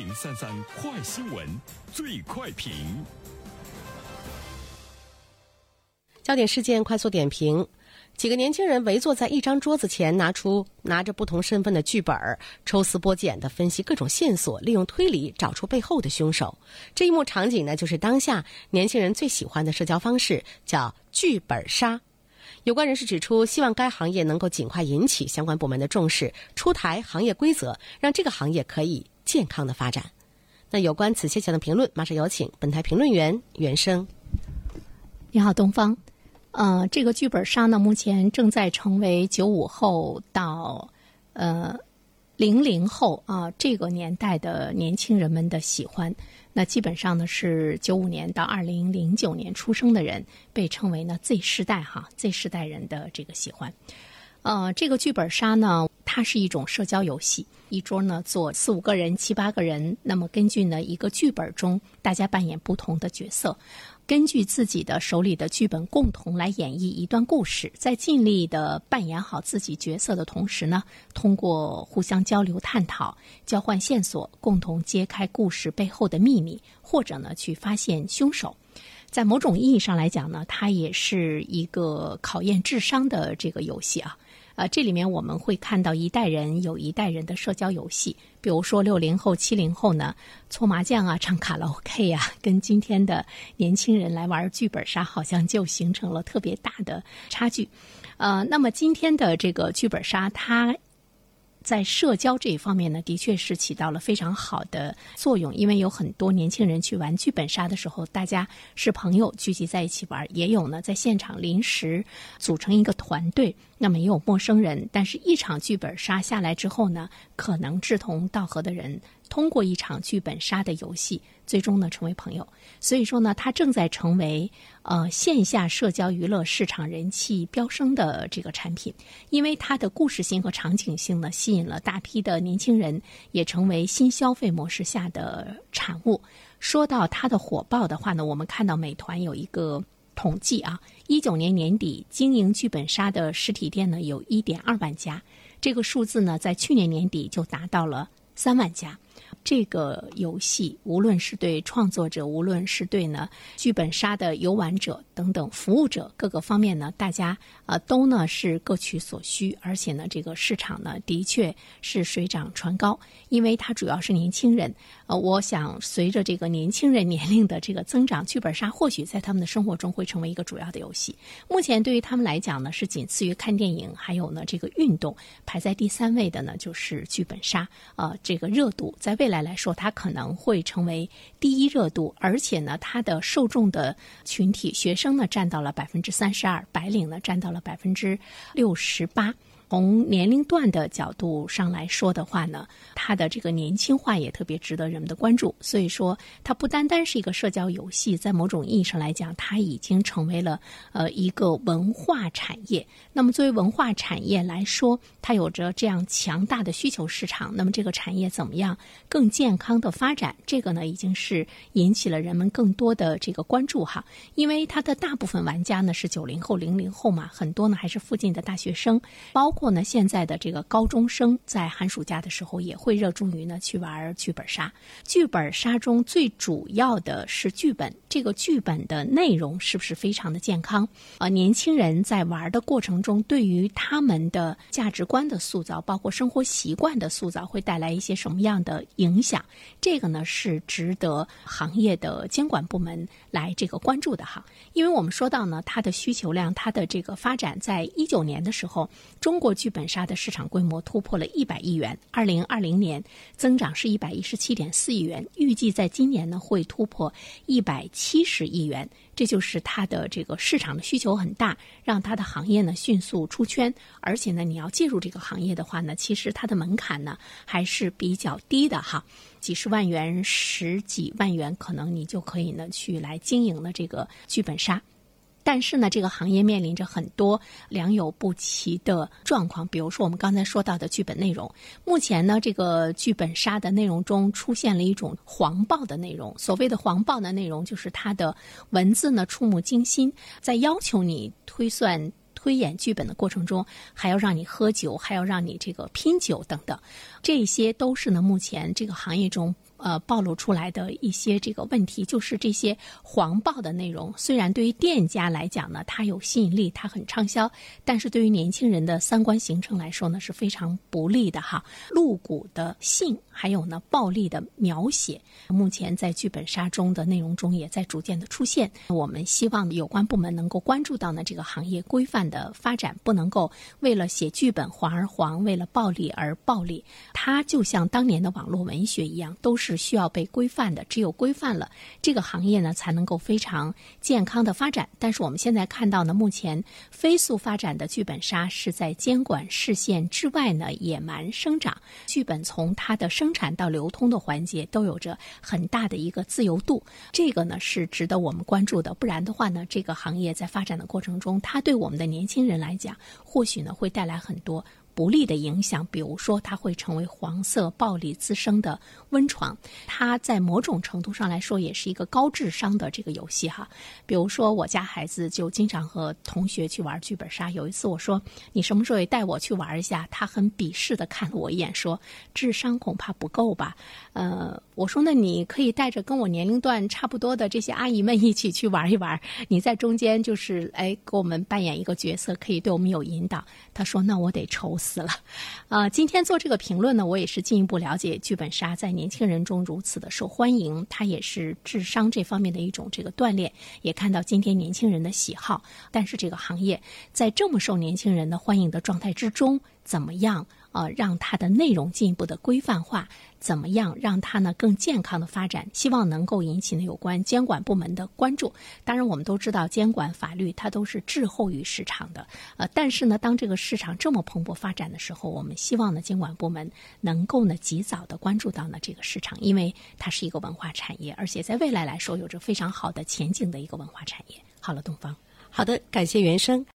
零三三快新闻最快评。焦点事件快速点评：几个年轻人围坐在一张桌子前，拿出拿着不同身份的剧本，抽丝剥茧的分析各种线索，利用推理找出背后的凶手。这一幕场景呢，就是当下年轻人最喜欢的社交方式，叫剧本杀。有关人士指出，希望该行业能够尽快引起相关部门的重视，出台行业规则，让这个行业可以健康的发展。那有关此现象的评论，马上有请本台评论员袁生。你好，东方。呃，这个剧本杀呢，目前正在成为九五后到呃零零后啊这个年代的年轻人们的喜欢。那基本上呢，是九五年到二零零九年出生的人，被称为呢 Z 世代哈，Z 世代人的这个喜欢。呃，这个剧本杀呢，它是一种社交游戏，一桌呢坐四五个人、七八个人，那么根据呢一个剧本中，大家扮演不同的角色。根据自己的手里的剧本，共同来演绎一段故事，在尽力的扮演好自己角色的同时呢，通过互相交流、探讨、交换线索，共同揭开故事背后的秘密，或者呢，去发现凶手。在某种意义上来讲呢，它也是一个考验智商的这个游戏啊。呃，这里面我们会看到一代人有一代人的社交游戏，比如说六零后、七零后呢，搓麻将啊、唱卡拉 OK 啊，跟今天的年轻人来玩剧本杀，好像就形成了特别大的差距。呃，那么今天的这个剧本杀，它。在社交这一方面呢，的确是起到了非常好的作用。因为有很多年轻人去玩剧本杀的时候，大家是朋友聚集在一起玩；也有呢，在现场临时组成一个团队，那么也有陌生人。但是，一场剧本杀下来之后呢，可能志同道合的人。通过一场剧本杀的游戏，最终呢成为朋友。所以说呢，它正在成为呃线下社交娱乐市场人气飙升的这个产品，因为它的故事性和场景性呢，吸引了大批的年轻人，也成为新消费模式下的产物。说到它的火爆的话呢，我们看到美团有一个统计啊，一九年年底经营剧本杀的实体店呢有一点二万家，这个数字呢在去年年底就达到了三万家。这个游戏，无论是对创作者，无论是对呢剧本杀的游玩者等等服务者各个方面呢，大家啊都呢是各取所需，而且呢这个市场呢的确是水涨船高，因为它主要是年轻人。呃，我想随着这个年轻人年龄的这个增长，剧本杀或许在他们的生活中会成为一个主要的游戏。目前对于他们来讲呢，是仅次于看电影，还有呢这个运动排在第三位的呢就是剧本杀。呃，这个热度在未来来说，它可能会成为第一热度，而且呢，它的受众的群体，学生呢占到了百分之三十二，白领呢占到了百分之六十八。从年龄段的角度上来说的话呢，它的这个年轻化也特别值得人们的关注。所以说，它不单单是一个社交游戏，在某种意义上来讲，它已经成为了呃一个文化产业。那么，作为文化产业来说，它有着这样强大的需求市场。那么，这个产业怎么样更健康的发展？这个呢，已经是引起了人们更多的这个关注哈。因为它的大部分玩家呢是九零后、零零后嘛，很多呢还是附近的大学生，包。或呢，现在的这个高中生在寒暑假的时候也会热衷于呢去玩剧本杀。剧本杀中最主要的是剧本，这个剧本的内容是不是非常的健康？啊，年轻人在玩的过程中，对于他们的价值观的塑造，包括生活习惯的塑造，会带来一些什么样的影响？这个呢是值得行业的监管部门来这个关注的哈。因为我们说到呢，它的需求量，它的这个发展，在一九年的时候，中国。剧本杀的市场规模突破了一百亿元，二零二零年增长是一百一十七点四亿元，预计在今年呢会突破一百七十亿元。这就是它的这个市场的需求很大，让它的行业呢迅速出圈。而且呢，你要介入这个行业的话呢，其实它的门槛呢还是比较低的哈，几十万元、十几万元，可能你就可以呢去来经营了这个剧本杀。但是呢，这个行业面临着很多良莠不齐的状况。比如说，我们刚才说到的剧本内容，目前呢，这个剧本杀的内容中出现了一种黄暴的内容。所谓的黄暴的内容，就是它的文字呢触目惊心，在要求你推算、推演剧本的过程中，还要让你喝酒，还要让你这个拼酒等等，这些都是呢目前这个行业中。呃暴露出来的一些这个问题，就是这些黄暴的内容，虽然对于店家来讲呢，它有吸引力，它很畅销，但是对于年轻人的三观形成来说呢，是非常不利的哈。露骨的性，还有呢暴力的描写，目前在剧本杀中的内容中也在逐渐的出现。我们希望有关部门能够关注到呢这个行业规范的发展，不能够为了写剧本黄而黄，为了暴力而暴力。它就像当年的网络文学一样，都是是需要被规范的。只有规范了，这个行业呢才能够非常健康的发展。但是我们现在看到呢，目前飞速发展的剧本杀是在监管视线之外呢野蛮生长。剧本从它的生产到流通的环节都有着很大的一个自由度，这个呢是值得我们关注的。不然的话呢，这个行业在发展的过程中，它对我们的年轻人来讲，或许呢会带来很多。不利的影响，比如说它会成为黄色暴力滋生的温床。它在某种程度上来说，也是一个高智商的这个游戏哈。比如说，我家孩子就经常和同学去玩剧本杀。有一次我说：“你什么时候也带我去玩一下？”他很鄙视的看了我一眼，说：“智商恐怕不够吧？”呃，我说：“那你可以带着跟我年龄段差不多的这些阿姨们一起去玩一玩。你在中间就是哎，给我们扮演一个角色，可以对我们有引导。”他说：“那我得愁死。”了，啊！今天做这个评论呢，我也是进一步了解剧本杀在年轻人中如此的受欢迎，它也是智商这方面的一种这个锻炼，也看到今天年轻人的喜好。但是这个行业在这么受年轻人的欢迎的状态之中，怎么样？呃，让它的内容进一步的规范化，怎么样让它呢更健康的发展？希望能够引起呢有关监管部门的关注。当然，我们都知道监管法律它都是滞后于市场的。呃，但是呢，当这个市场这么蓬勃发展的时候，我们希望呢监管部门能够呢及早的关注到呢这个市场，因为它是一个文化产业，而且在未来来说有着非常好的前景的一个文化产业。好了，东方，好的，感谢原生。